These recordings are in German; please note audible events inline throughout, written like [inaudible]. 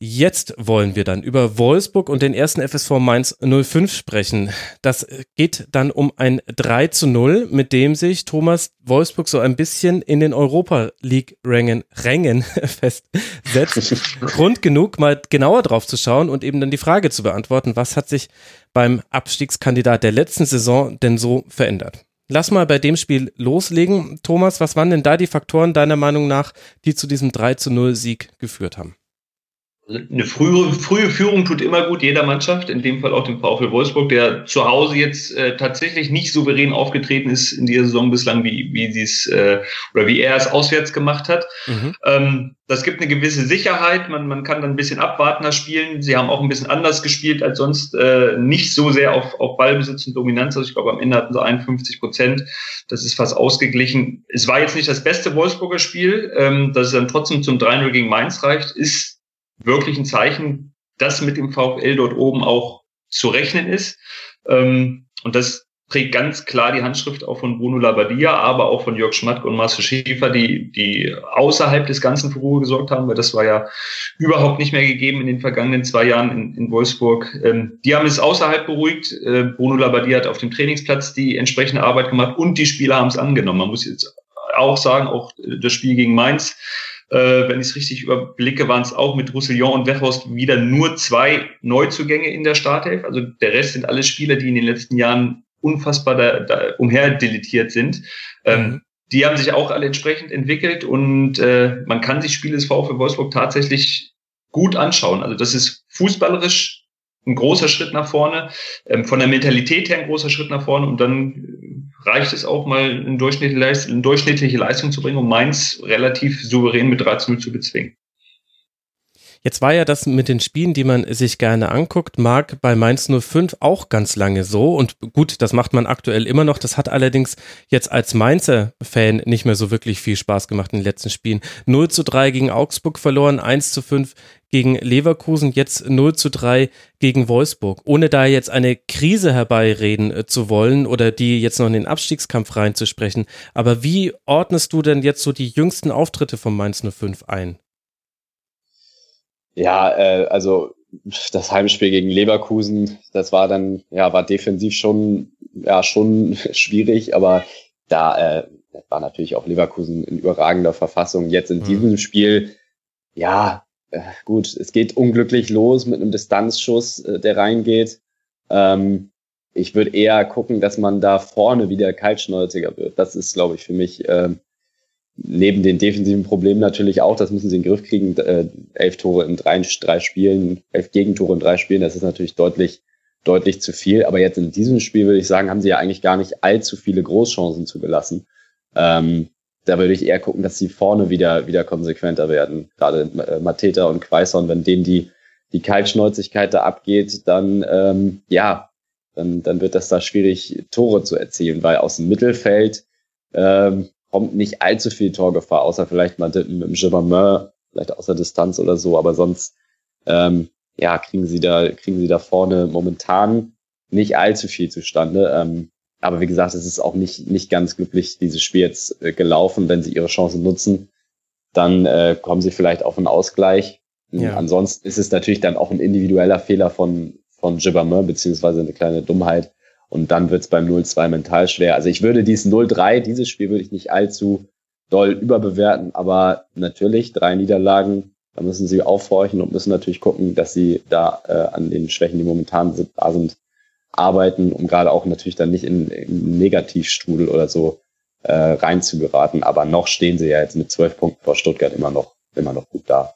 Jetzt wollen wir dann über Wolfsburg und den ersten FSV Mainz 05 sprechen. Das geht dann um ein 3 zu 0, mit dem sich Thomas Wolfsburg so ein bisschen in den Europa League Rängen, Rängen [laughs] festsetzt. [laughs] Grund genug, mal genauer drauf zu schauen und eben dann die Frage zu beantworten, was hat sich beim Abstiegskandidat der letzten Saison denn so verändert? Lass mal bei dem Spiel loslegen. Thomas, was waren denn da die Faktoren deiner Meinung nach, die zu diesem 3 zu 0 Sieg geführt haben? Eine frühe, frühe Führung tut immer gut, jeder Mannschaft, in dem Fall auch dem VfL Wolfsburg, der zu Hause jetzt äh, tatsächlich nicht souverän aufgetreten ist in dieser Saison bislang, wie, wie sie es äh, oder wie er es auswärts gemacht hat. Mhm. Ähm, das gibt eine gewisse Sicherheit, man, man kann dann ein bisschen abwartender spielen. Sie haben auch ein bisschen anders gespielt als sonst, äh, nicht so sehr auf, auf Ballbesitz und Dominanz. Also ich glaube, am Ende hatten sie 51 Prozent. Das ist fast ausgeglichen. Es war jetzt nicht das beste Wolfsburger Spiel, ähm, dass es dann trotzdem zum 3-0 gegen Mainz reicht, ist wirklich ein Zeichen, dass mit dem VfL dort oben auch zu rechnen ist. Ähm, und das trägt ganz klar die Handschrift auch von Bruno Labbadia, aber auch von Jörg Schmatke und Marcel Schäfer, die, die außerhalb des Ganzen für Ruhe gesorgt haben, weil das war ja überhaupt nicht mehr gegeben in den vergangenen zwei Jahren in, in Wolfsburg. Ähm, die haben es außerhalb beruhigt. Äh, Bruno Labbadia hat auf dem Trainingsplatz die entsprechende Arbeit gemacht und die Spieler haben es angenommen. Man muss jetzt auch sagen, auch das Spiel gegen Mainz äh, wenn ich es richtig überblicke, waren es auch mit Roussillon und Wechhorst wieder nur zwei Neuzugänge in der Startelf. Also der Rest sind alle Spieler, die in den letzten Jahren unfassbar da, da umherdeletiert sind. Ähm, mhm. Die haben sich auch alle entsprechend entwickelt und äh, man kann sich Spiele des VfL Wolfsburg tatsächlich gut anschauen. Also das ist fußballerisch ein großer Schritt nach vorne, ähm, von der Mentalität her ein großer Schritt nach vorne und dann reicht es auch mal eine durchschnittliche, Leistung, zu bringen, um Mainz relativ souverän mit 13 zu bezwingen. Jetzt war ja das mit den Spielen, die man sich gerne anguckt, mag bei Mainz 05 auch ganz lange so. Und gut, das macht man aktuell immer noch. Das hat allerdings jetzt als Mainzer Fan nicht mehr so wirklich viel Spaß gemacht in den letzten Spielen. 0 zu 3 gegen Augsburg verloren, 1 zu 5 gegen Leverkusen, jetzt 0 zu 3 gegen Wolfsburg. Ohne da jetzt eine Krise herbeireden äh, zu wollen oder die jetzt noch in den Abstiegskampf reinzusprechen. Aber wie ordnest du denn jetzt so die jüngsten Auftritte von Mainz 05 ein? Ja, äh, also das Heimspiel gegen Leverkusen, das war dann, ja, war defensiv schon, ja, schon [laughs] schwierig, aber da äh, war natürlich auch Leverkusen in überragender Verfassung. Jetzt in mhm. diesem Spiel, ja, äh, gut, es geht unglücklich los mit einem Distanzschuss, äh, der reingeht. Ähm, ich würde eher gucken, dass man da vorne wieder kaltschnäuziger wird. Das ist, glaube ich, für mich äh, neben den defensiven Problemen natürlich auch, das müssen sie in den Griff kriegen, äh, elf Tore in drei, drei Spielen, elf Gegentore in drei Spielen, das ist natürlich deutlich, deutlich zu viel. Aber jetzt in diesem Spiel würde ich sagen, haben sie ja eigentlich gar nicht allzu viele Großchancen zugelassen. Ähm, da würde ich eher gucken, dass sie vorne wieder, wieder konsequenter werden. Gerade äh, Mateta und Quaison, wenn denen die, die Kaltschnäuzigkeit da abgeht, dann, ähm, ja, dann, dann wird das da schwierig, Tore zu erzielen, weil aus dem Mittelfeld, ähm, kommt nicht allzu viel Torgefahr, außer vielleicht mal mit dem Gibbermeur, vielleicht aus der Distanz oder so, aber sonst ähm, ja, kriegen sie da, kriegen sie da vorne momentan nicht allzu viel zustande. Ähm, aber wie gesagt, es ist auch nicht, nicht ganz glücklich, dieses Spiel jetzt äh, gelaufen. Wenn sie ihre Chance nutzen, dann äh, kommen sie vielleicht auf einen Ausgleich. Ja. Ansonsten ist es natürlich dann auch ein individueller Fehler von, von Gibbermeur, beziehungsweise eine kleine Dummheit, und dann wird es beim 0-2 mental schwer. Also ich würde dieses 0-3, dieses Spiel würde ich nicht allzu, doll überbewerten, aber natürlich drei Niederlagen, da müssen sie aufhorchen und müssen natürlich gucken, dass sie da äh, an den Schwächen, die momentan sind, da sind, arbeiten, um gerade auch natürlich dann nicht in, in Negativstrudel oder so äh, rein zu geraten. Aber noch stehen sie ja jetzt mit zwölf Punkten vor Stuttgart immer noch, immer noch gut da.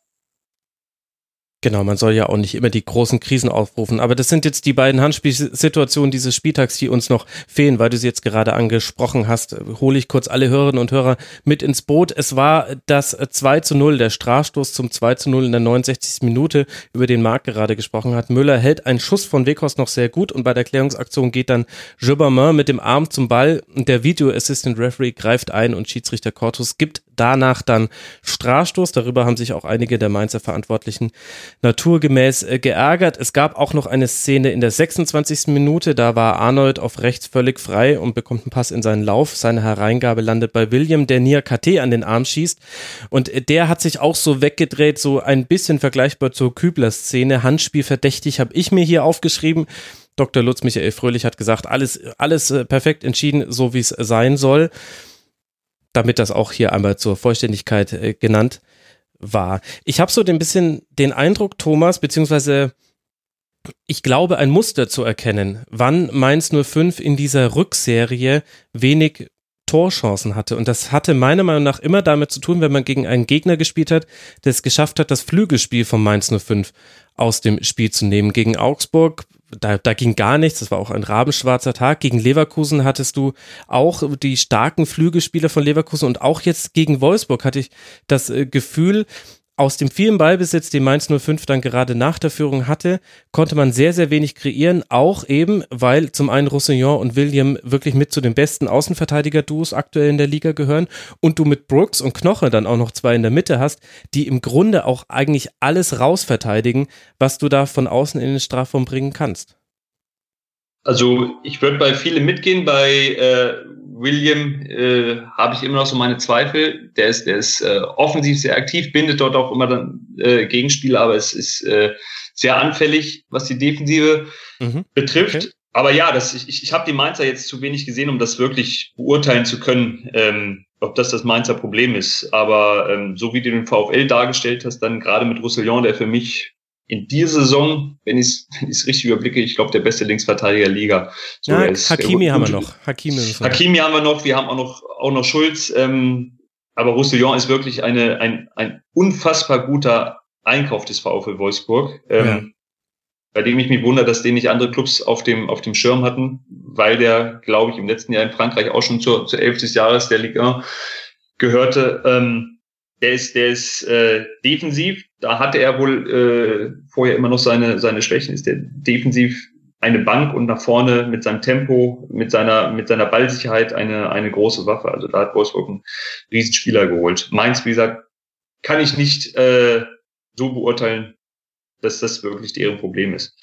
Genau, man soll ja auch nicht immer die großen Krisen aufrufen. Aber das sind jetzt die beiden Handspielsituationen dieses Spieltags, die uns noch fehlen, weil du sie jetzt gerade angesprochen hast. Hole ich kurz alle Hörerinnen und Hörer mit ins Boot. Es war das 2 zu 0, der Strafstoß zum 2 zu 0 in der 69. Minute, über den Marc gerade gesprochen hat. Müller hält einen Schuss von Weghorst noch sehr gut und bei der Klärungsaktion geht dann Jobermain mit dem Arm zum Ball und der Video Assistant Referee greift ein und Schiedsrichter Cortus gibt danach dann Strafstoß. Darüber haben sich auch einige der Mainzer Verantwortlichen naturgemäß äh, geärgert. Es gab auch noch eine Szene in der 26. Minute. Da war Arnold auf rechts völlig frei und bekommt einen Pass in seinen Lauf. Seine Hereingabe landet bei William, der Nia KT an den Arm schießt. Und äh, der hat sich auch so weggedreht, so ein bisschen vergleichbar zur Kübler-Szene. Handspiel verdächtig habe ich mir hier aufgeschrieben. Dr. Lutz Michael Fröhlich hat gesagt, alles, alles äh, perfekt entschieden, so wie es sein soll damit das auch hier einmal zur Vollständigkeit äh, genannt war. Ich habe so ein bisschen den Eindruck, Thomas, beziehungsweise ich glaube, ein Muster zu erkennen, wann Mainz 05 in dieser Rückserie wenig Torchancen hatte. Und das hatte meiner Meinung nach immer damit zu tun, wenn man gegen einen Gegner gespielt hat, der es geschafft hat, das Flügelspiel von Mainz 05 aus dem Spiel zu nehmen. Gegen Augsburg da, da ging gar nichts, das war auch ein rabenschwarzer Tag. Gegen Leverkusen hattest du auch die starken Flügelspieler von Leverkusen und auch jetzt gegen Wolfsburg hatte ich das äh, Gefühl, aus dem vielen Ballbesitz, den Mainz 05 dann gerade nach der Führung hatte, konnte man sehr, sehr wenig kreieren, auch eben, weil zum einen Roussillon und William wirklich mit zu den besten Außenverteidiger-Duos aktuell in der Liga gehören und du mit Brooks und Knoche dann auch noch zwei in der Mitte hast, die im Grunde auch eigentlich alles rausverteidigen, was du da von außen in den Strafraum bringen kannst. Also ich würde bei vielen mitgehen, bei äh, William äh, habe ich immer noch so meine Zweifel. Der ist, der ist äh, offensiv sehr aktiv, bindet dort auch immer dann äh, Gegenspieler, aber es ist äh, sehr anfällig, was die Defensive mhm. betrifft. Okay. Aber ja, das, ich, ich habe die Mainzer jetzt zu wenig gesehen, um das wirklich beurteilen zu können, ähm, ob das das Mainzer Problem ist. Aber ähm, so wie du den VfL dargestellt hast, dann gerade mit Roussillon, der für mich in dieser Saison, wenn ich es [laughs] wenn richtig überblicke, ich glaube, der beste Linksverteidiger der Liga. So, ja, Hakimi haben wir noch. Hakimi, Hakimi haben wir noch. Wir haben auch noch, auch noch Schulz. Ähm, aber Roussillon ist wirklich eine, ein, ein unfassbar guter Einkauf des VfL Wolfsburg. Ähm, ja. Bei dem ich mich wundere, dass den nicht andere Clubs auf dem, auf dem Schirm hatten, weil der, glaube ich, im letzten Jahr in Frankreich auch schon zur, zur 11. des Jahres der Liga gehörte. Ähm, der ist, der ist äh, defensiv. Da hatte er wohl äh, vorher immer noch seine, seine Schwächen. Ist der defensiv eine Bank und nach vorne mit seinem Tempo, mit seiner, mit seiner Ballsicherheit eine, eine große Waffe. Also da hat Wolfsburg einen Riesenspieler geholt. Mainz, wie gesagt, kann ich nicht äh, so beurteilen, dass das wirklich deren Problem ist.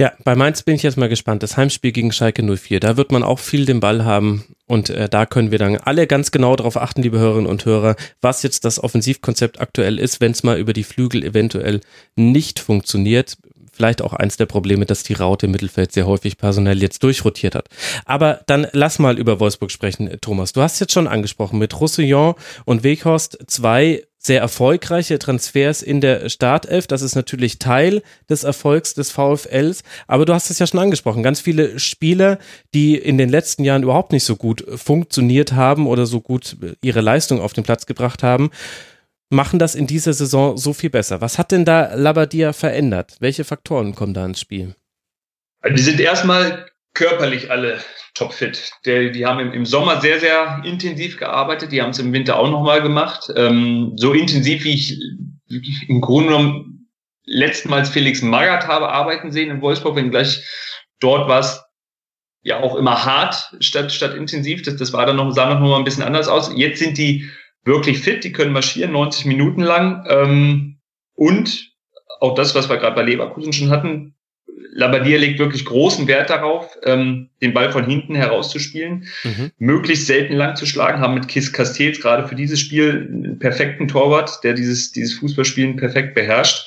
Ja, bei Mainz bin ich jetzt mal gespannt. Das Heimspiel gegen Schalke 04, da wird man auch viel den Ball haben und äh, da können wir dann alle ganz genau darauf achten, liebe Hörerinnen und Hörer, was jetzt das Offensivkonzept aktuell ist, wenn es mal über die Flügel eventuell nicht funktioniert. Vielleicht auch eins der Probleme, dass die Raute im Mittelfeld sehr häufig personell jetzt durchrotiert hat. Aber dann lass mal über Wolfsburg sprechen, Thomas. Du hast jetzt schon angesprochen, mit Roussillon und Weghorst zwei sehr erfolgreiche Transfers in der Startelf. Das ist natürlich Teil des Erfolgs des VfLs. Aber du hast es ja schon angesprochen. Ganz viele Spieler, die in den letzten Jahren überhaupt nicht so gut funktioniert haben oder so gut ihre Leistung auf den Platz gebracht haben, machen das in dieser Saison so viel besser. Was hat denn da Labadia verändert? Welche Faktoren kommen da ins Spiel? Also die sind erstmal körperlich alle topfit. Der, die haben im, im, Sommer sehr, sehr intensiv gearbeitet. Die haben es im Winter auch nochmal gemacht. Ähm, so intensiv, wie ich im Grunde genommen letztmals Felix Magath habe arbeiten sehen in Wolfsburg, wenn gleich dort war es ja auch immer hart statt, statt intensiv. Das, das war dann noch, sah noch mal ein bisschen anders aus. Jetzt sind die wirklich fit, die können marschieren, 90 Minuten lang. Ähm, und auch das, was wir gerade bei Leverkusen schon hatten, Labadia legt wirklich großen Wert darauf, ähm, den Ball von hinten herauszuspielen, mhm. möglichst selten lang zu schlagen, haben mit Kiss Castells gerade für dieses Spiel einen perfekten Torwart, der dieses, dieses Fußballspielen perfekt beherrscht.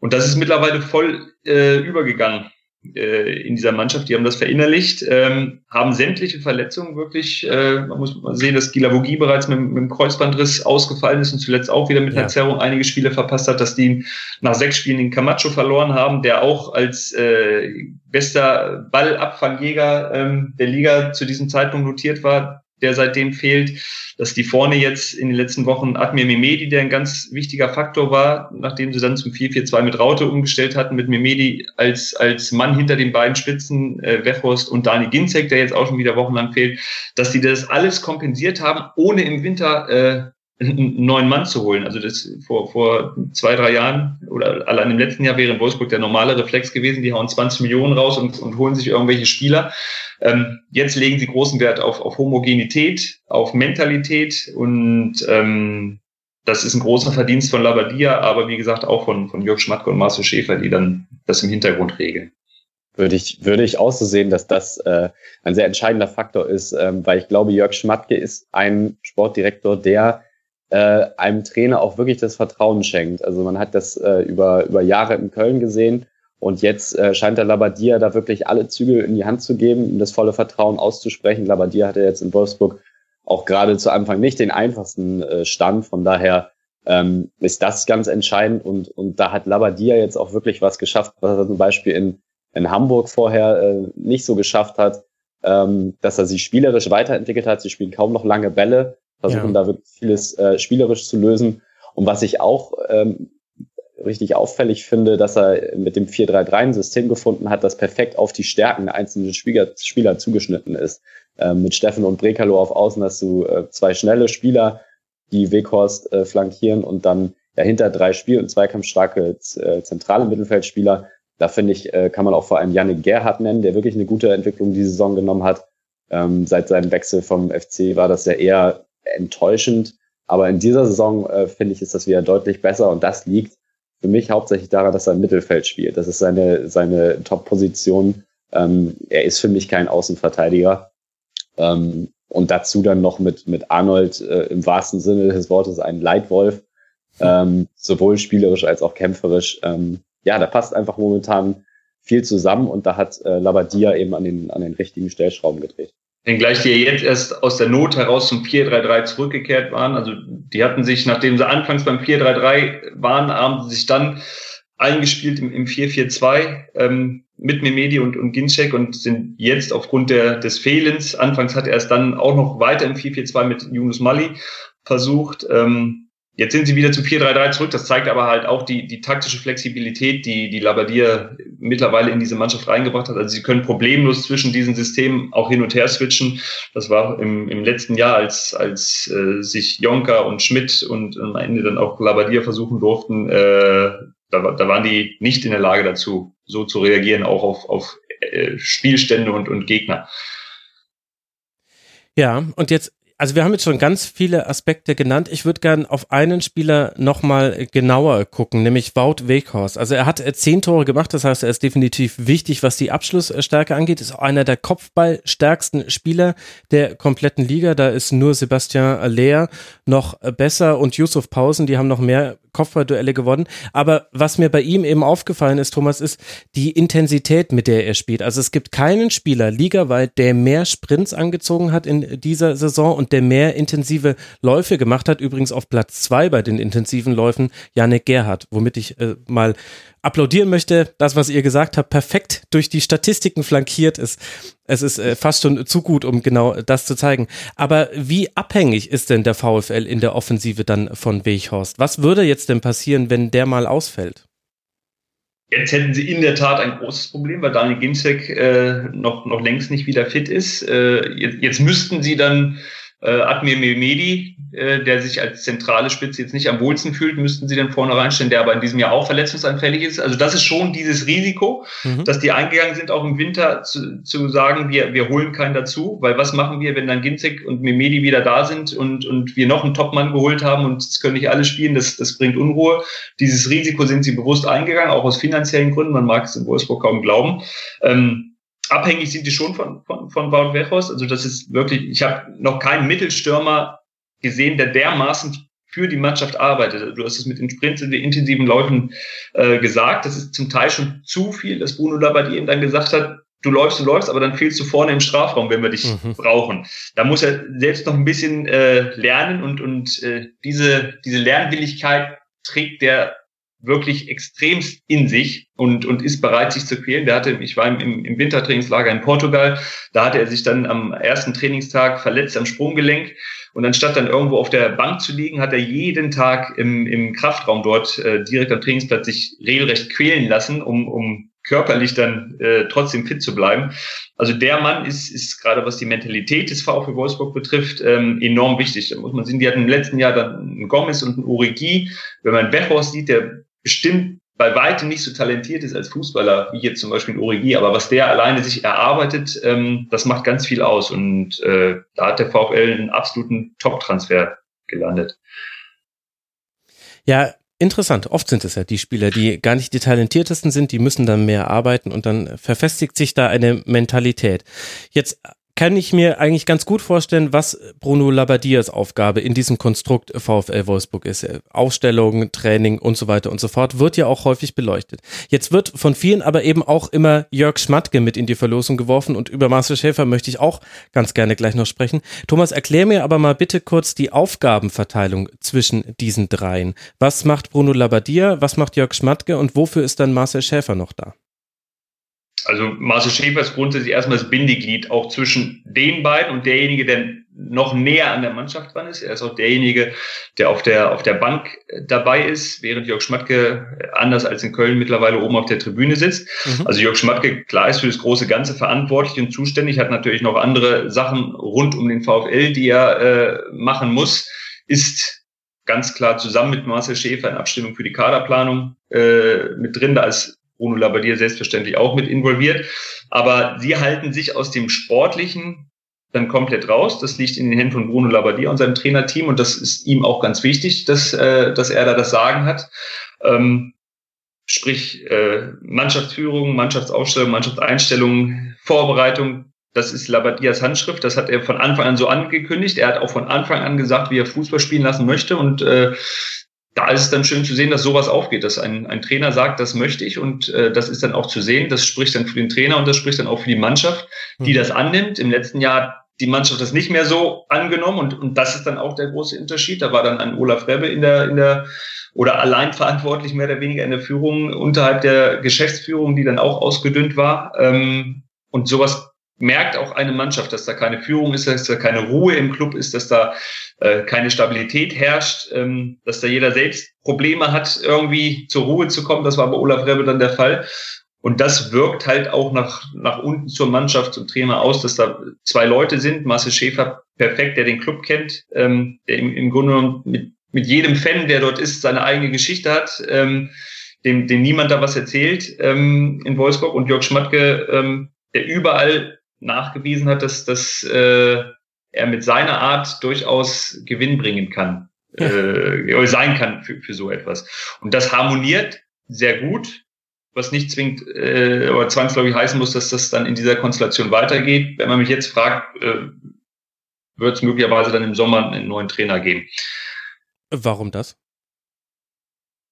Und das ist mittlerweile voll äh, übergegangen in dieser Mannschaft, die haben das verinnerlicht, ähm, haben sämtliche Verletzungen wirklich, äh, man muss mal sehen, dass Gilavogi bereits mit, mit dem Kreuzbandriss ausgefallen ist und zuletzt auch wieder mit ja. einer Zerrung einige Spiele verpasst hat, dass die nach sechs Spielen den Camacho verloren haben, der auch als äh, bester Ballabfangjäger ähm, der Liga zu diesem Zeitpunkt notiert war, der seitdem fehlt, dass die vorne jetzt in den letzten Wochen Admir Mimedi, der ein ganz wichtiger Faktor war, nachdem sie dann zum 4-4-2 mit Raute umgestellt hatten, mit Mimedi als, als Mann hinter den beiden Spitzen, äh, Wechhorst und Dani Ginzek, der jetzt auch schon wieder wochenlang fehlt, dass die das alles kompensiert haben, ohne im Winter äh, einen neuen Mann zu holen. Also das vor, vor zwei, drei Jahren oder allein im letzten Jahr wäre in Wolfsburg der normale Reflex gewesen, die hauen 20 Millionen raus und, und holen sich irgendwelche Spieler. Ähm, jetzt legen sie großen Wert auf, auf Homogenität, auf Mentalität und ähm, das ist ein großer Verdienst von Labadia, aber wie gesagt auch von, von Jörg Schmatke und Marcel Schäfer, die dann das im Hintergrund regeln. Würde ich, würde ich auch so sehen, dass das äh, ein sehr entscheidender Faktor ist, ähm, weil ich glaube, Jörg Schmatke ist ein Sportdirektor, der äh, einem Trainer auch wirklich das Vertrauen schenkt. Also man hat das äh, über, über Jahre in Köln gesehen und jetzt äh, scheint der Labadia da wirklich alle Zügel in die Hand zu geben, um das volle Vertrauen auszusprechen. Labadia hatte jetzt in Wolfsburg auch gerade zu Anfang nicht den einfachsten äh, Stand. Von daher ähm, ist das ganz entscheidend und, und da hat Labadia jetzt auch wirklich was geschafft, was er zum Beispiel in, in Hamburg vorher äh, nicht so geschafft hat, ähm, dass er sich spielerisch weiterentwickelt hat. Sie spielen kaum noch lange Bälle, versuchen ja. da wirklich vieles äh, spielerisch zu lösen. Und was ich auch ähm, richtig auffällig finde, dass er mit dem 4-3-3 ein System gefunden hat, das perfekt auf die Stärken der einzelnen Spieler, Spieler zugeschnitten ist. Ähm, mit Steffen und Brekalo auf Außen hast du äh, zwei schnelle Spieler, die Weghorst äh, flankieren und dann dahinter drei Spiel- und zweikampfstarke äh, zentrale Mittelfeldspieler. Da finde ich, äh, kann man auch vor allem Janik Gerhardt nennen, der wirklich eine gute Entwicklung diese Saison genommen hat. Ähm, seit seinem Wechsel vom FC war das ja eher enttäuschend. Aber in dieser Saison, äh, finde ich, ist das wieder deutlich besser und das liegt für mich hauptsächlich daran, dass er im Mittelfeld spielt. Das ist seine, seine Top-Position. Ähm, er ist für mich kein Außenverteidiger. Ähm, und dazu dann noch mit, mit Arnold äh, im wahrsten Sinne des Wortes ein Leitwolf, ähm, sowohl spielerisch als auch kämpferisch. Ähm, ja, da passt einfach momentan viel zusammen und da hat äh, Labadia eben an den, an den richtigen Stellschrauben gedreht. Wenngleich die jetzt erst aus der Not heraus zum 4-3-3 zurückgekehrt waren. Also die hatten sich, nachdem sie anfangs beim 4-3-3 waren, haben sie sich dann eingespielt im, im 4-4-2 ähm, mit Memedi und, und Ginczek und sind jetzt aufgrund der, des Fehlens, anfangs hat er es dann auch noch weiter im 4-4-2 mit Yunus Mali versucht, ähm, Jetzt sind sie wieder zu 4-3-3 zurück. Das zeigt aber halt auch die, die taktische Flexibilität, die, die Labadia mittlerweile in diese Mannschaft reingebracht hat. Also sie können problemlos zwischen diesen Systemen auch hin und her switchen. Das war im, im letzten Jahr, als, als äh, sich Jonka und Schmidt und am Ende dann auch Labadia versuchen durften, äh, da, da waren die nicht in der Lage dazu, so zu reagieren, auch auf, auf äh, Spielstände und, und Gegner. Ja, und jetzt also wir haben jetzt schon ganz viele Aspekte genannt. Ich würde gern auf einen Spieler nochmal genauer gucken, nämlich Wout Weghorst. Also er hat äh, zehn Tore gemacht, das heißt, er ist definitiv wichtig, was die Abschlussstärke angeht. Ist auch einer der Kopfballstärksten Spieler der kompletten Liga. Da ist nur Sebastian Aller noch besser und Yusuf Pausen, die haben noch mehr Kopfballduelle gewonnen. Aber was mir bei ihm eben aufgefallen ist, Thomas, ist die Intensität, mit der er spielt. Also es gibt keinen Spieler ligaweit, der mehr Sprints angezogen hat in dieser Saison und der mehr intensive Läufe gemacht hat. Übrigens auf Platz zwei bei den intensiven Läufen Janik Gerhardt, womit ich äh, mal applaudieren möchte. Das, was ihr gesagt habt, perfekt durch die Statistiken flankiert ist. Es ist äh, fast schon zu gut, um genau das zu zeigen. Aber wie abhängig ist denn der VfL in der Offensive dann von Weghorst? Was würde jetzt denn passieren, wenn der mal ausfällt? Jetzt hätten sie in der Tat ein großes Problem, weil Daniel Ginzek äh, noch, noch längst nicht wieder fit ist. Äh, jetzt, jetzt müssten sie dann äh, Admir Mehmedi, äh, der sich als zentrale Spitze jetzt nicht am wohlsten fühlt, müssten sie dann vorne reinstellen, der aber in diesem Jahr auch verletzungsanfällig ist. Also das ist schon dieses Risiko, mhm. dass die eingegangen sind, auch im Winter zu, zu sagen, wir, wir holen keinen dazu, weil was machen wir, wenn dann Ginzek und Mehmedi wieder da sind und, und wir noch einen Topmann geholt haben und es können nicht alle spielen, das, das bringt Unruhe. Dieses Risiko sind sie bewusst eingegangen, auch aus finanziellen Gründen, man mag es in Wolfsburg kaum glauben. Ähm, abhängig sind die schon von, von, von Wout Weghorst. Also das ist wirklich, ich habe noch keinen Mittelstürmer gesehen, der dermaßen für die Mannschaft arbeitet. Du hast es mit den Sprints und den intensiven Läufen äh, gesagt. Das ist zum Teil schon zu viel, dass Bruno Labbadia eben dann gesagt hat, du läufst, du läufst, aber dann fehlst du vorne im Strafraum, wenn wir dich mhm. brauchen. Da muss er selbst noch ein bisschen äh, lernen und, und äh, diese, diese Lernwilligkeit trägt der wirklich extremst in sich und, und ist bereit, sich zu quälen. Der hatte, ich war im, im Wintertrainingslager in Portugal, da hatte er sich dann am ersten Trainingstag verletzt am Sprunggelenk und anstatt dann irgendwo auf der Bank zu liegen, hat er jeden Tag im, im Kraftraum dort äh, direkt am Trainingsplatz sich regelrecht quälen lassen, um, um körperlich dann äh, trotzdem fit zu bleiben. Also der Mann ist, ist gerade was die Mentalität des VfB Wolfsburg betrifft, ähm, enorm wichtig. Da muss man sehen, die hatten im letzten Jahr dann einen Gomez und einen Urigi. Wenn man Wechhorst sieht, der bestimmt bei weitem nicht so talentiert ist als Fußballer, wie jetzt zum Beispiel Origi, aber was der alleine sich erarbeitet, ähm, das macht ganz viel aus. Und äh, da hat der VfL einen absoluten Top-Transfer gelandet. Ja, interessant. Oft sind es ja die Spieler, die gar nicht die talentiertesten sind, die müssen dann mehr arbeiten und dann verfestigt sich da eine Mentalität. Jetzt kann ich mir eigentlich ganz gut vorstellen, was Bruno Labadias Aufgabe in diesem Konstrukt VfL Wolfsburg ist. Aufstellung, Training und so weiter und so fort wird ja auch häufig beleuchtet. Jetzt wird von vielen aber eben auch immer Jörg Schmatke mit in die Verlosung geworfen und über Marcel Schäfer möchte ich auch ganz gerne gleich noch sprechen. Thomas, erklär mir aber mal bitte kurz die Aufgabenverteilung zwischen diesen dreien. Was macht Bruno Labadia, was macht Jörg Schmatke und wofür ist dann Marcel Schäfer noch da? Also Marcel Schäfer ist grundsätzlich erstmal das Bindeglied auch zwischen den beiden und derjenige, der noch näher an der Mannschaft dran ist. Er ist auch derjenige, der auf der, auf der Bank dabei ist, während Jörg Schmatke anders als in Köln mittlerweile oben auf der Tribüne sitzt. Mhm. Also Jörg Schmatke, klar, ist für das große Ganze verantwortlich und zuständig, hat natürlich noch andere Sachen rund um den VfL, die er äh, machen muss, ist ganz klar zusammen mit Marcel Schäfer in Abstimmung für die Kaderplanung äh, mit drin. Da ist Bruno Labbadia selbstverständlich auch mit involviert. Aber sie halten sich aus dem Sportlichen dann komplett raus. Das liegt in den Händen von Bruno Labbadia und seinem Trainerteam und das ist ihm auch ganz wichtig, dass, äh, dass er da das Sagen hat. Ähm, sprich äh, Mannschaftsführung, Mannschaftsaufstellung, Mannschaftseinstellung, Vorbereitung, das ist Labadias Handschrift, das hat er von Anfang an so angekündigt. Er hat auch von Anfang an gesagt, wie er Fußball spielen lassen möchte und äh, da ist es dann schön zu sehen, dass sowas aufgeht, dass ein, ein Trainer sagt, das möchte ich und äh, das ist dann auch zu sehen. Das spricht dann für den Trainer und das spricht dann auch für die Mannschaft, die mhm. das annimmt. Im letzten Jahr die Mannschaft das nicht mehr so angenommen und, und das ist dann auch der große Unterschied. Da war dann ein Olaf Rebbe in der, in der oder allein verantwortlich mehr oder weniger in der Führung unterhalb der Geschäftsführung, die dann auch ausgedünnt war. Ähm, und sowas merkt auch eine Mannschaft, dass da keine Führung ist, dass da keine Ruhe im Club ist, dass da äh, keine Stabilität herrscht, ähm, dass da jeder selbst Probleme hat, irgendwie zur Ruhe zu kommen. Das war bei Olaf Rebbe dann der Fall. Und das wirkt halt auch nach, nach unten zur Mannschaft, zum Trainer aus, dass da zwei Leute sind. Marcel Schäfer perfekt, der den Club kennt, ähm, der im, im Grunde genommen mit, mit jedem Fan, der dort ist, seine eigene Geschichte hat, ähm, dem, dem niemand da was erzählt ähm, in Wolfsburg. Und Jörg Schmatke, ähm, der überall nachgewiesen hat, dass, dass äh, er mit seiner Art durchaus Gewinn bringen kann, ja. äh, sein kann für, für so etwas. Und das harmoniert sehr gut, was nicht zwingend äh, oder zwangsläufig heißen muss, dass das dann in dieser Konstellation weitergeht. Wenn man mich jetzt fragt, äh, wird es möglicherweise dann im Sommer einen neuen Trainer geben. Warum das?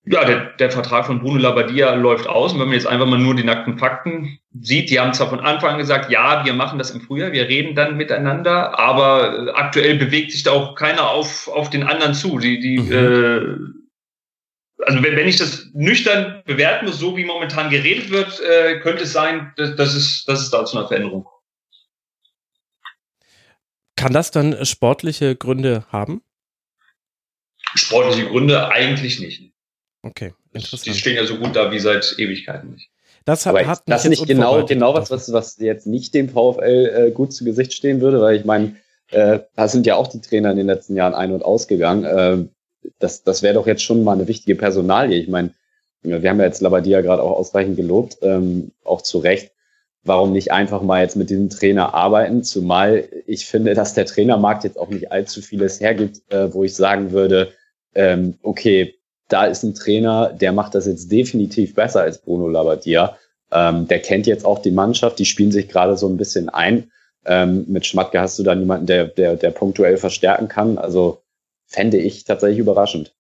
Ja, der, der Vertrag von Bruno Labbadia läuft aus. Und wenn man jetzt einfach mal nur die nackten Fakten sieht, die haben zwar von Anfang an gesagt, ja, wir machen das im Frühjahr, wir reden dann miteinander, aber äh, aktuell bewegt sich da auch keiner auf, auf den anderen zu. Die, die, mhm. äh, also wenn, wenn ich das nüchtern bewerten muss, so wie momentan geredet wird, äh, könnte es sein, dass, dass, es, dass es da zu einer Veränderung kommt. Kann das dann sportliche Gründe haben? Sportliche Gründe eigentlich nicht. Okay, interessant. Die stehen ja so gut da wie seit Ewigkeiten nicht. Das hat, hat das nicht genau, genau was, was, was jetzt nicht dem VfL äh, gut zu Gesicht stehen würde, weil ich meine, äh, da sind ja auch die Trainer in den letzten Jahren ein- und ausgegangen. Äh, das das wäre doch jetzt schon mal eine wichtige Personalie. Ich meine, wir haben ja jetzt Labadia gerade auch ausreichend gelobt, ähm, auch zu Recht. Warum nicht einfach mal jetzt mit diesem Trainer arbeiten? Zumal ich finde, dass der Trainermarkt jetzt auch nicht allzu vieles hergibt, äh, wo ich sagen würde, ähm, okay, da ist ein Trainer, der macht das jetzt definitiv besser als Bruno Labbadia. Ähm, der kennt jetzt auch die Mannschaft, die spielen sich gerade so ein bisschen ein. Ähm, mit Schmatke hast du da niemanden, der, der, der punktuell verstärken kann. Also fände ich tatsächlich überraschend.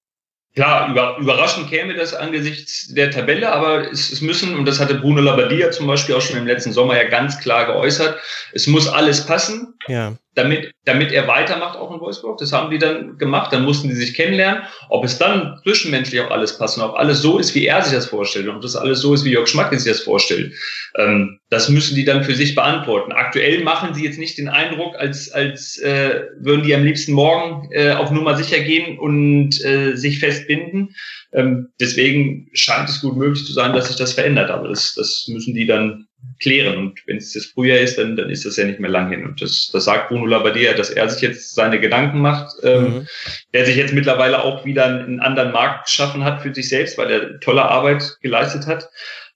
Klar, über, überraschend käme das angesichts der Tabelle, aber es, es müssen, und das hatte Bruno Labbadia zum Beispiel auch schon im letzten Sommer ja ganz klar geäußert, es muss alles passen. Ja damit, damit er weitermacht auch in Wolfsburg. Das haben die dann gemacht. Dann mussten die sich kennenlernen. Ob es dann zwischenmenschlich auch alles passt und ob alles so ist, wie er sich das vorstellt und ob das alles so ist, wie Jörg Schmacke sich das vorstellt, ähm, das müssen die dann für sich beantworten. Aktuell machen sie jetzt nicht den Eindruck, als, als äh, würden die am liebsten morgen äh, auf Nummer sicher gehen und äh, sich festbinden. Ähm, deswegen scheint es gut möglich zu sein, dass sich das verändert. Aber das, das müssen die dann klären. Und wenn es das Frühjahr ist, dann, dann ist das ja nicht mehr lang hin. Und das, das sagt Bruno Labbadia, dass er sich jetzt seine Gedanken macht, ähm, mhm. der sich jetzt mittlerweile auch wieder einen anderen Markt geschaffen hat für sich selbst, weil er tolle Arbeit geleistet hat.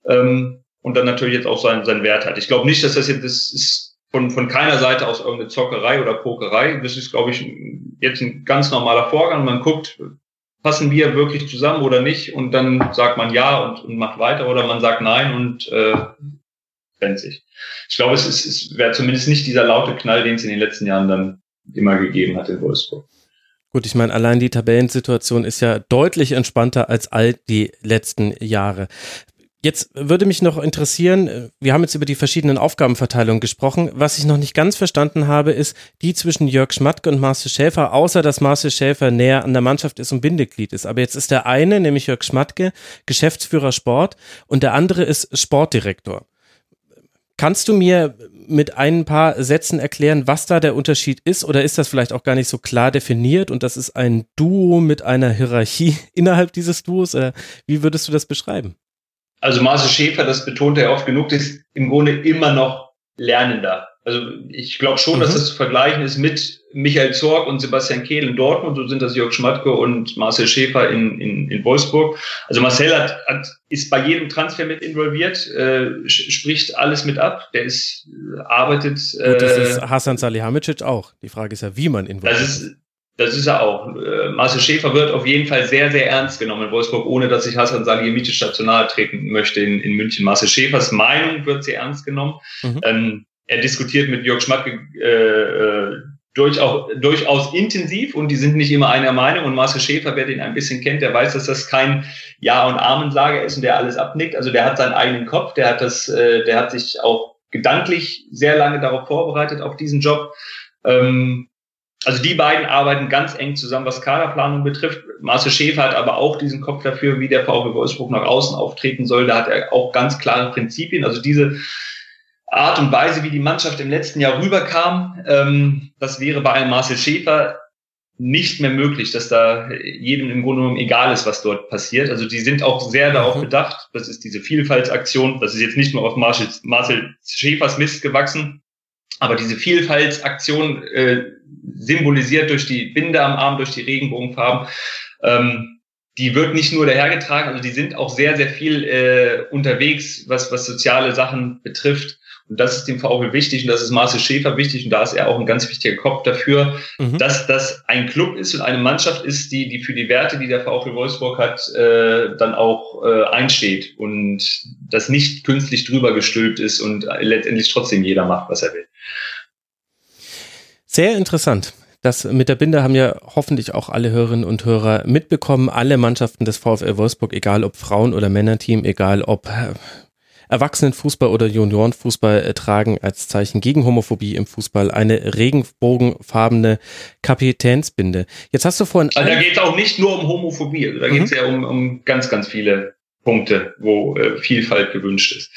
Ähm, und dann natürlich jetzt auch seinen, seinen Wert hat. Ich glaube nicht, dass das jetzt das ist von, von keiner Seite aus irgendeine Zockerei oder Pokerei. Das ist, glaube ich, jetzt ein ganz normaler Vorgang. Man guckt, passen wir wirklich zusammen oder nicht? Und dann sagt man ja und, und macht weiter oder man sagt nein und äh, sich. Ich glaube, es, es wäre zumindest nicht dieser laute Knall, den es in den letzten Jahren dann immer gegeben hat in Wolfsburg. Gut, ich meine, allein die Tabellensituation ist ja deutlich entspannter als all die letzten Jahre. Jetzt würde mich noch interessieren, wir haben jetzt über die verschiedenen Aufgabenverteilungen gesprochen. Was ich noch nicht ganz verstanden habe, ist die zwischen Jörg Schmatke und Marcel Schäfer, außer dass Marcel Schäfer näher an der Mannschaft ist und Bindeglied ist. Aber jetzt ist der eine, nämlich Jörg Schmatke, Geschäftsführer Sport und der andere ist Sportdirektor. Kannst du mir mit ein paar Sätzen erklären, was da der Unterschied ist? Oder ist das vielleicht auch gar nicht so klar definiert und das ist ein Duo mit einer Hierarchie [laughs] innerhalb dieses Duos? Oder wie würdest du das beschreiben? Also Marcel Schäfer, das betont er oft genug, ist im Grunde immer noch Lernender. Also ich glaube schon, mhm. dass das zu vergleichen ist mit Michael Zorg und Sebastian Kehl in Dortmund. So sind das Jörg Schmatke und Marcel Schäfer in, in, in Wolfsburg. Also Marcel hat, hat, ist bei jedem Transfer mit involviert, äh, spricht alles mit ab. Der ist, arbeitet. Äh, Gut, das ist Hasan Salihamidzic auch. Die Frage ist ja, wie man involviert. Das ist, das ist er auch. Äh, Marcel Schäfer wird auf jeden Fall sehr, sehr ernst genommen in Wolfsburg, ohne dass sich Hasan Salihamidzic stational treten möchte in, in München. Marcel Schäfers Meinung wird sehr ernst genommen. Mhm. Ähm, er diskutiert mit Jörg Schmatke äh, äh, durchaus, durchaus intensiv und die sind nicht immer einer Meinung. Und Marcel Schäfer, wer den ein bisschen kennt, der weiß, dass das kein Ja- und Amenslager ist und der alles abnickt. Also der hat seinen eigenen Kopf, der hat das, äh, der hat sich auch gedanklich sehr lange darauf vorbereitet, auf diesen Job. Ähm, also die beiden arbeiten ganz eng zusammen, was Kaderplanung betrifft. Marcel Schäfer hat aber auch diesen Kopf dafür, wie der VfB Wolfsburg nach außen auftreten soll. Da hat er auch ganz klare Prinzipien. Also diese Art und Weise, wie die Mannschaft im letzten Jahr rüberkam, ähm, das wäre bei einem Marcel Schäfer nicht mehr möglich, dass da jedem im Grunde genommen egal ist, was dort passiert. Also die sind auch sehr darauf mhm. bedacht. Das ist diese Vielfaltsaktion. Das ist jetzt nicht nur auf Marcel, Marcel Schäfers Mist gewachsen, aber diese Vielfaltsaktion äh, symbolisiert durch die Binde am Arm, durch die Regenbogenfarben. Ähm, die wird nicht nur dahergetragen, also die sind auch sehr, sehr viel äh, unterwegs, was, was soziale Sachen betrifft. Und das ist dem VfL wichtig und das ist Marcel Schäfer wichtig und da ist er auch ein ganz wichtiger Kopf dafür, mhm. dass das ein Club ist und eine Mannschaft ist, die, die für die Werte, die der VfL Wolfsburg hat, äh, dann auch äh, einsteht und das nicht künstlich drüber gestülpt ist und letztendlich trotzdem jeder macht, was er will. Sehr interessant. Das mit der Binde haben ja hoffentlich auch alle Hörerinnen und Hörer mitbekommen. Alle Mannschaften des VfL Wolfsburg, egal ob Frauen- oder Männerteam, egal ob äh, Erwachsenenfußball oder Juniorenfußball äh, tragen als Zeichen gegen Homophobie im Fußball eine regenbogenfarbene Kapitänsbinde. Jetzt hast du vorhin. Also da geht es auch nicht nur um Homophobie, also da mhm. geht es ja um, um ganz, ganz viele Punkte, wo äh, Vielfalt gewünscht ist.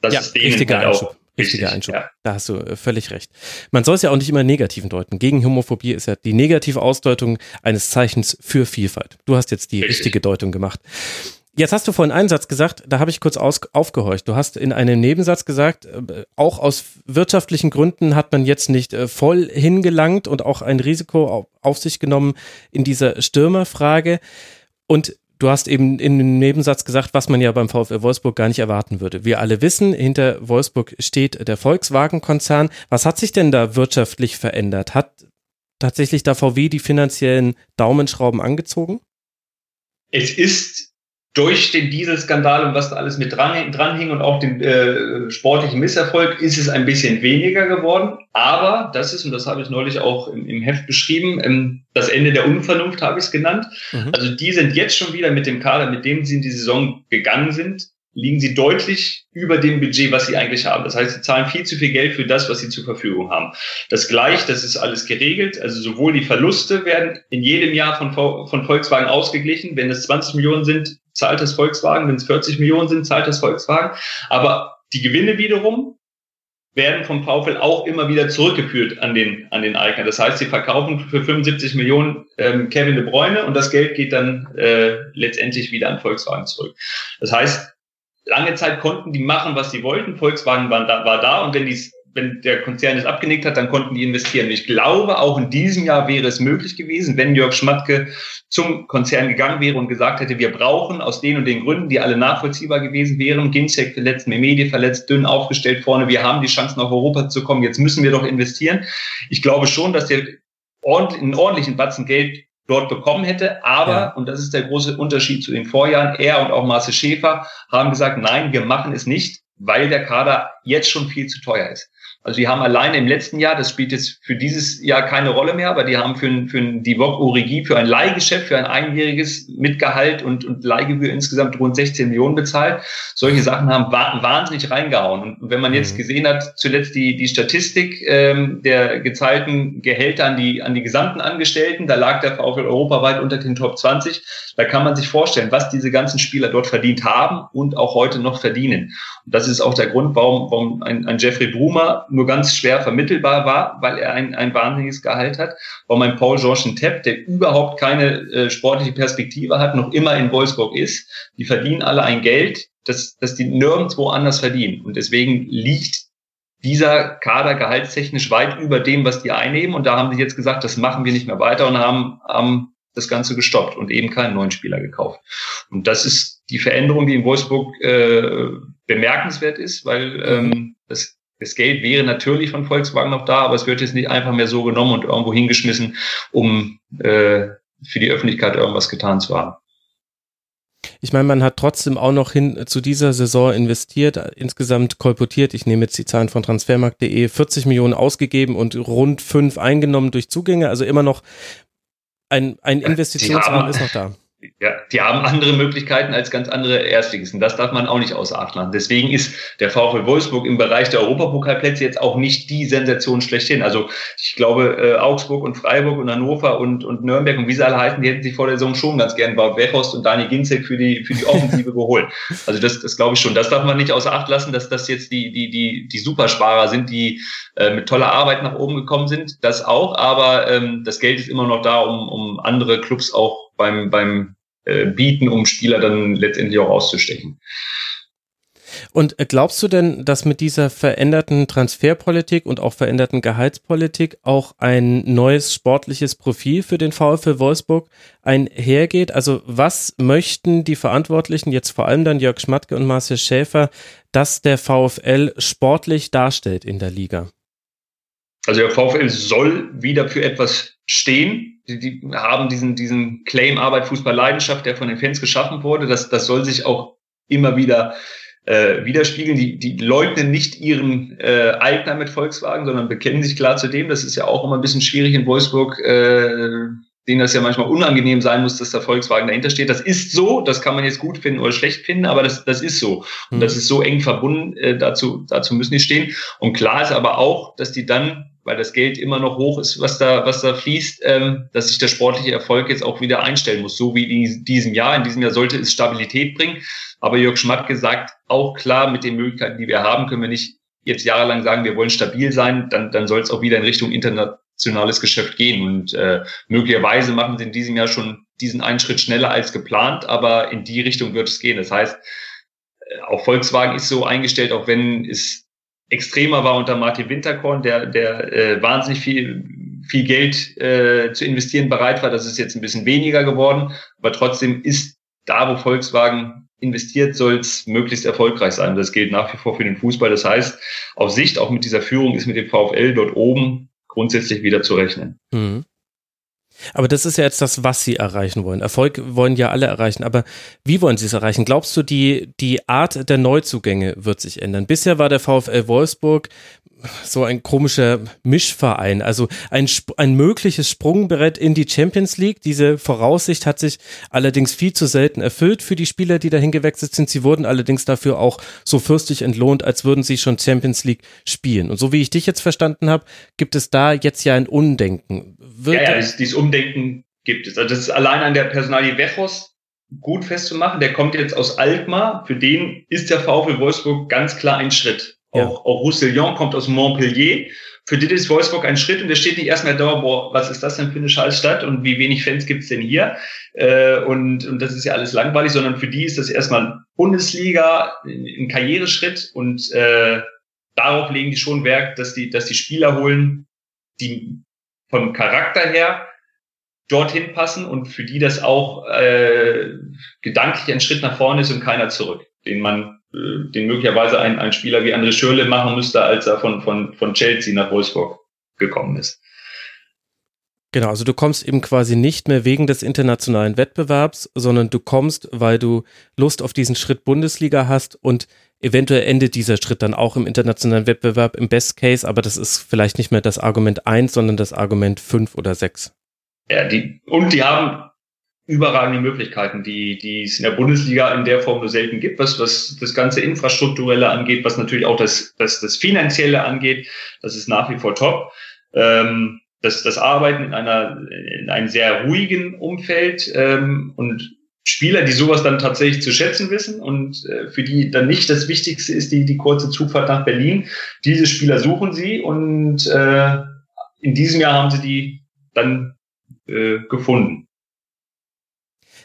Das ja, ist richtiger halt Einschub. Richtiger Einschub. Ja. Da hast du äh, völlig recht. Man soll es ja auch nicht immer negativen deuten. Gegen Homophobie ist ja die negative Ausdeutung eines Zeichens für Vielfalt. Du hast jetzt die Richtig. richtige Deutung gemacht. Jetzt hast du vorhin einen Satz gesagt, da habe ich kurz aus, aufgehorcht. Du hast in einem Nebensatz gesagt, äh, auch aus wirtschaftlichen Gründen hat man jetzt nicht äh, voll hingelangt und auch ein Risiko auf, auf sich genommen in dieser Stürmerfrage. Und du hast eben in dem Nebensatz gesagt, was man ja beim VfL Wolfsburg gar nicht erwarten würde. Wir alle wissen, hinter Wolfsburg steht der Volkswagen-Konzern. Was hat sich denn da wirtschaftlich verändert? Hat tatsächlich da VW die finanziellen Daumenschrauben angezogen? Es ist durch den Dieselskandal und was da alles mit dran, dranhing und auch den äh, sportlichen Misserfolg ist es ein bisschen weniger geworden. Aber das ist, und das habe ich neulich auch im, im Heft beschrieben, ähm, das Ende der Unvernunft habe ich es genannt. Mhm. Also die sind jetzt schon wieder mit dem Kader, mit dem sie in die Saison gegangen sind, liegen sie deutlich über dem Budget, was sie eigentlich haben. Das heißt, sie zahlen viel zu viel Geld für das, was sie zur Verfügung haben. Das gleich, das ist alles geregelt. Also sowohl die Verluste werden in jedem Jahr von, von Volkswagen ausgeglichen. Wenn es 20 Millionen sind, zahlt das Volkswagen. Wenn es 40 Millionen sind, zahlt das Volkswagen. Aber die Gewinne wiederum werden vom VfL auch immer wieder zurückgeführt an den, an den Eigner. Das heißt, sie verkaufen für 75 Millionen ähm, Kevin de Bruyne und das Geld geht dann äh, letztendlich wieder an Volkswagen zurück. Das heißt, lange Zeit konnten die machen, was sie wollten. Volkswagen war da, war da und wenn die wenn der Konzern es abgenickt hat, dann konnten die investieren. ich glaube, auch in diesem Jahr wäre es möglich gewesen, wenn Jörg Schmatke zum Konzern gegangen wäre und gesagt hätte, wir brauchen aus den und den Gründen, die alle nachvollziehbar gewesen wären, Ginzek verletzt, Memedi verletzt, dünn aufgestellt vorne, wir haben die Chance nach Europa zu kommen, jetzt müssen wir doch investieren. Ich glaube schon, dass der einen ordentlichen Batzen Geld dort bekommen hätte. Aber, ja. und das ist der große Unterschied zu den Vorjahren, er und auch Marcel Schäfer haben gesagt, nein, wir machen es nicht, weil der Kader jetzt schon viel zu teuer ist. Also die haben alleine im letzten Jahr, das spielt jetzt für dieses Jahr keine Rolle mehr, aber die haben für ein, für ein Divok Origi, für ein Leihgeschäft, für ein einjähriges Mitgehalt und, und Leihgebühr insgesamt rund 16 Millionen bezahlt. Solche Sachen haben wahnsinnig reingehauen. Und wenn man jetzt mhm. gesehen hat, zuletzt die, die Statistik ähm, der gezahlten Gehälter an die, an die gesamten Angestellten, da lag der VfL europaweit unter den Top 20. Da kann man sich vorstellen, was diese ganzen Spieler dort verdient haben und auch heute noch verdienen. Und das ist auch der Grund, warum, warum ein, ein Jeffrey Brumer nur ganz schwer vermittelbar war, weil er ein, ein wahnsinniges Gehalt hat. Warum ein Paul Georges Tepp, der überhaupt keine äh, sportliche Perspektive hat, noch immer in Wolfsburg ist. Die verdienen alle ein Geld, das, das die nirgendwo anders verdienen. Und deswegen liegt dieser Kader gehaltstechnisch weit über dem, was die einnehmen. Und da haben sie jetzt gesagt, das machen wir nicht mehr weiter und haben, haben das Ganze gestoppt und eben keinen neuen Spieler gekauft. Und das ist die Veränderung, die in Wolfsburg äh, bemerkenswert ist, weil ähm, das, das Geld wäre natürlich von Volkswagen noch da, aber es wird jetzt nicht einfach mehr so genommen und irgendwo hingeschmissen, um äh, für die Öffentlichkeit irgendwas getan zu haben. Ich meine, man hat trotzdem auch noch hin zu dieser Saison investiert, insgesamt kolportiert, ich nehme jetzt die Zahlen von transfermarkt.de, 40 Millionen ausgegeben und rund fünf eingenommen durch Zugänge, also immer noch ein, ein Investitionsrahmen ist noch da ja, die haben andere Möglichkeiten als ganz andere Erstligisten. Das darf man auch nicht außer Acht lassen. Deswegen ist der VfL Wolfsburg im Bereich der Europapokalplätze jetzt auch nicht die Sensation schlechthin. Also ich glaube, äh, Augsburg und Freiburg und Hannover und, und Nürnberg und wie sie alle heißen, die hätten sich vor der Saison schon ganz gern Wout Weghorst und Dani Ginzek für die, für die Offensive [laughs] geholt. Also das, das glaube ich schon. Das darf man nicht außer Acht lassen, dass das jetzt die, die, die, die Supersparer sind, die äh, mit toller Arbeit nach oben gekommen sind. Das auch, aber ähm, das Geld ist immer noch da, um, um andere Clubs auch beim, beim äh, Bieten, um Spieler dann letztendlich auch auszustechen. Und äh, glaubst du denn, dass mit dieser veränderten Transferpolitik und auch veränderten Gehaltspolitik auch ein neues sportliches Profil für den VfL Wolfsburg einhergeht? Also was möchten die Verantwortlichen, jetzt vor allem dann Jörg Schmatke und Marcel Schäfer, dass der VfL sportlich darstellt in der Liga? Also der VfL soll wieder für etwas stehen. Die, die haben diesen, diesen Claim Arbeit, Fußball, Leidenschaft, der von den Fans geschaffen wurde. Das, das soll sich auch immer wieder äh, widerspiegeln. Die, die leugnen nicht ihren äh, Eigner mit Volkswagen, sondern bekennen sich klar zu dem. Das ist ja auch immer ein bisschen schwierig in Wolfsburg, äh, denen das ja manchmal unangenehm sein muss, dass der Volkswagen dahinter steht. Das ist so, das kann man jetzt gut finden oder schlecht finden, aber das, das ist so. Und das mhm. ist so eng verbunden, äh, dazu, dazu müssen die stehen. Und klar ist aber auch, dass die dann weil das Geld immer noch hoch ist, was da, was da fließt, ähm, dass sich der sportliche Erfolg jetzt auch wieder einstellen muss, so wie in diesem Jahr. In diesem Jahr sollte es Stabilität bringen. Aber Jörg Schmatke sagt auch klar, mit den Möglichkeiten, die wir haben, können wir nicht jetzt jahrelang sagen, wir wollen stabil sein, dann, dann soll es auch wieder in Richtung internationales Geschäft gehen. Und äh, möglicherweise machen sie in diesem Jahr schon diesen einen Schritt schneller als geplant, aber in die Richtung wird es gehen. Das heißt, äh, auch Volkswagen ist so eingestellt, auch wenn es extremer war unter Martin Winterkorn, der, der äh, wahnsinnig viel, viel Geld äh, zu investieren bereit war. Das ist jetzt ein bisschen weniger geworden, aber trotzdem ist da, wo Volkswagen investiert, soll es möglichst erfolgreich sein. Das gilt nach wie vor für den Fußball. Das heißt, auf Sicht, auch mit dieser Führung, ist mit dem VfL dort oben grundsätzlich wieder zu rechnen. Mhm. Aber das ist ja jetzt das, was sie erreichen wollen. Erfolg wollen ja alle erreichen. Aber wie wollen sie es erreichen? Glaubst du, die, die Art der Neuzugänge wird sich ändern? Bisher war der VfL Wolfsburg so ein komischer Mischverein, also ein, ein mögliches Sprungbrett in die Champions League. Diese Voraussicht hat sich allerdings viel zu selten erfüllt für die Spieler, die dahin gewechselt sind. Sie wurden allerdings dafür auch so fürstlich entlohnt, als würden sie schon Champions League spielen. Und so wie ich dich jetzt verstanden habe, gibt es da jetzt ja ein Undenken. Wird ja, ja, dieses Umdenken gibt es. Also das ist allein an der Personalie Wechos gut festzumachen. Der kommt jetzt aus Alkmaar. Für den ist der VfL Wolfsburg ganz klar ein Schritt. Ja. Auch, auch Roussillon kommt aus Montpellier. Für die ist Wolfsburg ein Schritt und der steht nicht erstmal da, boah, was ist das denn für eine Scheißstadt und wie wenig Fans gibt's denn hier? Äh, und, und das ist ja alles langweilig, sondern für die ist das erstmal Bundesliga, ein Karriereschritt und äh, darauf legen die schon Werk, dass die, dass die Spieler holen, die vom Charakter her dorthin passen und für die das auch äh, gedanklich ein Schritt nach vorne ist und keiner zurück, den man, äh, den möglicherweise ein, ein Spieler wie André Schürle machen müsste, als er von, von, von Chelsea nach Wolfsburg gekommen ist. Genau, also du kommst eben quasi nicht mehr wegen des internationalen Wettbewerbs, sondern du kommst, weil du Lust auf diesen Schritt Bundesliga hast und eventuell endet dieser Schritt dann auch im internationalen Wettbewerb im Best Case, aber das ist vielleicht nicht mehr das Argument 1, sondern das Argument 5 oder 6. Ja, die, und die haben überragende Möglichkeiten, die, die es in der Bundesliga in der Form nur selten gibt, was, was das ganze Infrastrukturelle angeht, was natürlich auch das, das, das Finanzielle angeht. Das ist nach wie vor top. Ähm, das, das Arbeiten in einer, in einem sehr ruhigen Umfeld ähm, und Spieler, die sowas dann tatsächlich zu schätzen wissen und äh, für die dann nicht das Wichtigste ist die, die kurze Zugfahrt nach Berlin. Diese Spieler suchen sie und äh, in diesem Jahr haben sie die dann äh, gefunden.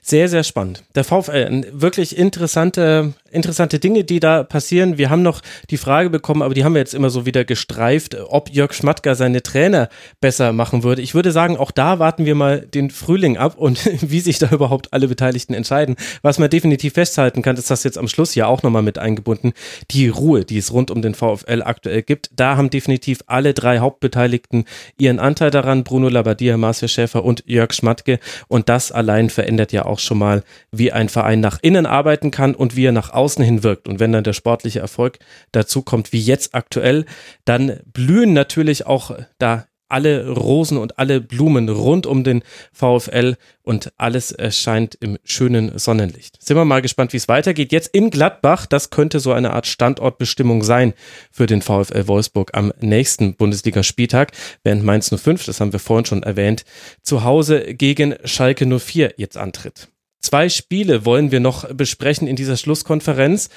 Sehr, sehr spannend. Der VfL, wirklich interessante, interessante Dinge, die da passieren. Wir haben noch die Frage bekommen, aber die haben wir jetzt immer so wieder gestreift, ob Jörg Schmattka seine Trainer besser machen würde. Ich würde sagen, auch da warten wir mal den Frühling ab und [laughs] wie sich da überhaupt alle Beteiligten entscheiden. Was man definitiv festhalten kann, ist das jetzt am Schluss ja auch nochmal mit eingebunden, die Ruhe, die es rund um den VfL aktuell gibt. Da haben definitiv alle drei Hauptbeteiligten ihren Anteil daran, Bruno Labbadia, Marcel Schäfer und Jörg Schmatke. Und das allein verändert ja auch schon mal, wie ein Verein nach innen arbeiten kann und wie er nach außen hin wirkt. Und wenn dann der sportliche Erfolg dazu kommt, wie jetzt aktuell, dann blühen natürlich auch da alle Rosen und alle Blumen rund um den VfL und alles erscheint im schönen Sonnenlicht. Sind wir mal gespannt, wie es weitergeht. Jetzt in Gladbach, das könnte so eine Art Standortbestimmung sein für den VfL Wolfsburg am nächsten Bundesligaspieltag, während Mainz 05, das haben wir vorhin schon erwähnt, zu Hause gegen Schalke 04 jetzt antritt. Zwei Spiele wollen wir noch besprechen in dieser Schlusskonferenz.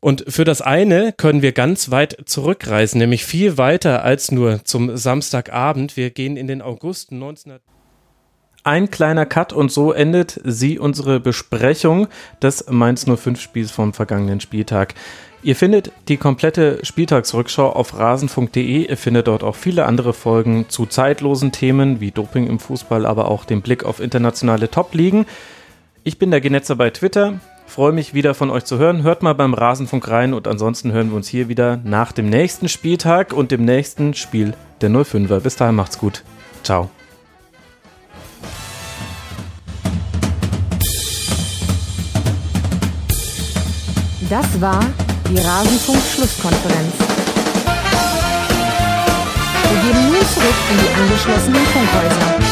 Und für das eine können wir ganz weit zurückreisen, nämlich viel weiter als nur zum Samstagabend. Wir gehen in den August 1900. Ein kleiner Cut und so endet sie unsere Besprechung des Mainz 05 Spiels vom vergangenen Spieltag. Ihr findet die komplette Spieltagsrückschau auf rasenfunk.de. Ihr findet dort auch viele andere Folgen zu zeitlosen Themen wie Doping im Fußball, aber auch den Blick auf internationale Top-Ligen. Ich bin der Genetzer bei Twitter. Freue mich wieder von euch zu hören. Hört mal beim Rasenfunk rein und ansonsten hören wir uns hier wieder nach dem nächsten Spieltag und dem nächsten Spiel der 05er. Bis dahin macht's gut. Ciao. Das war die Rasenfunk-Schlusskonferenz. Wir gehen nun zurück in die angeschlossenen Funkhäuser.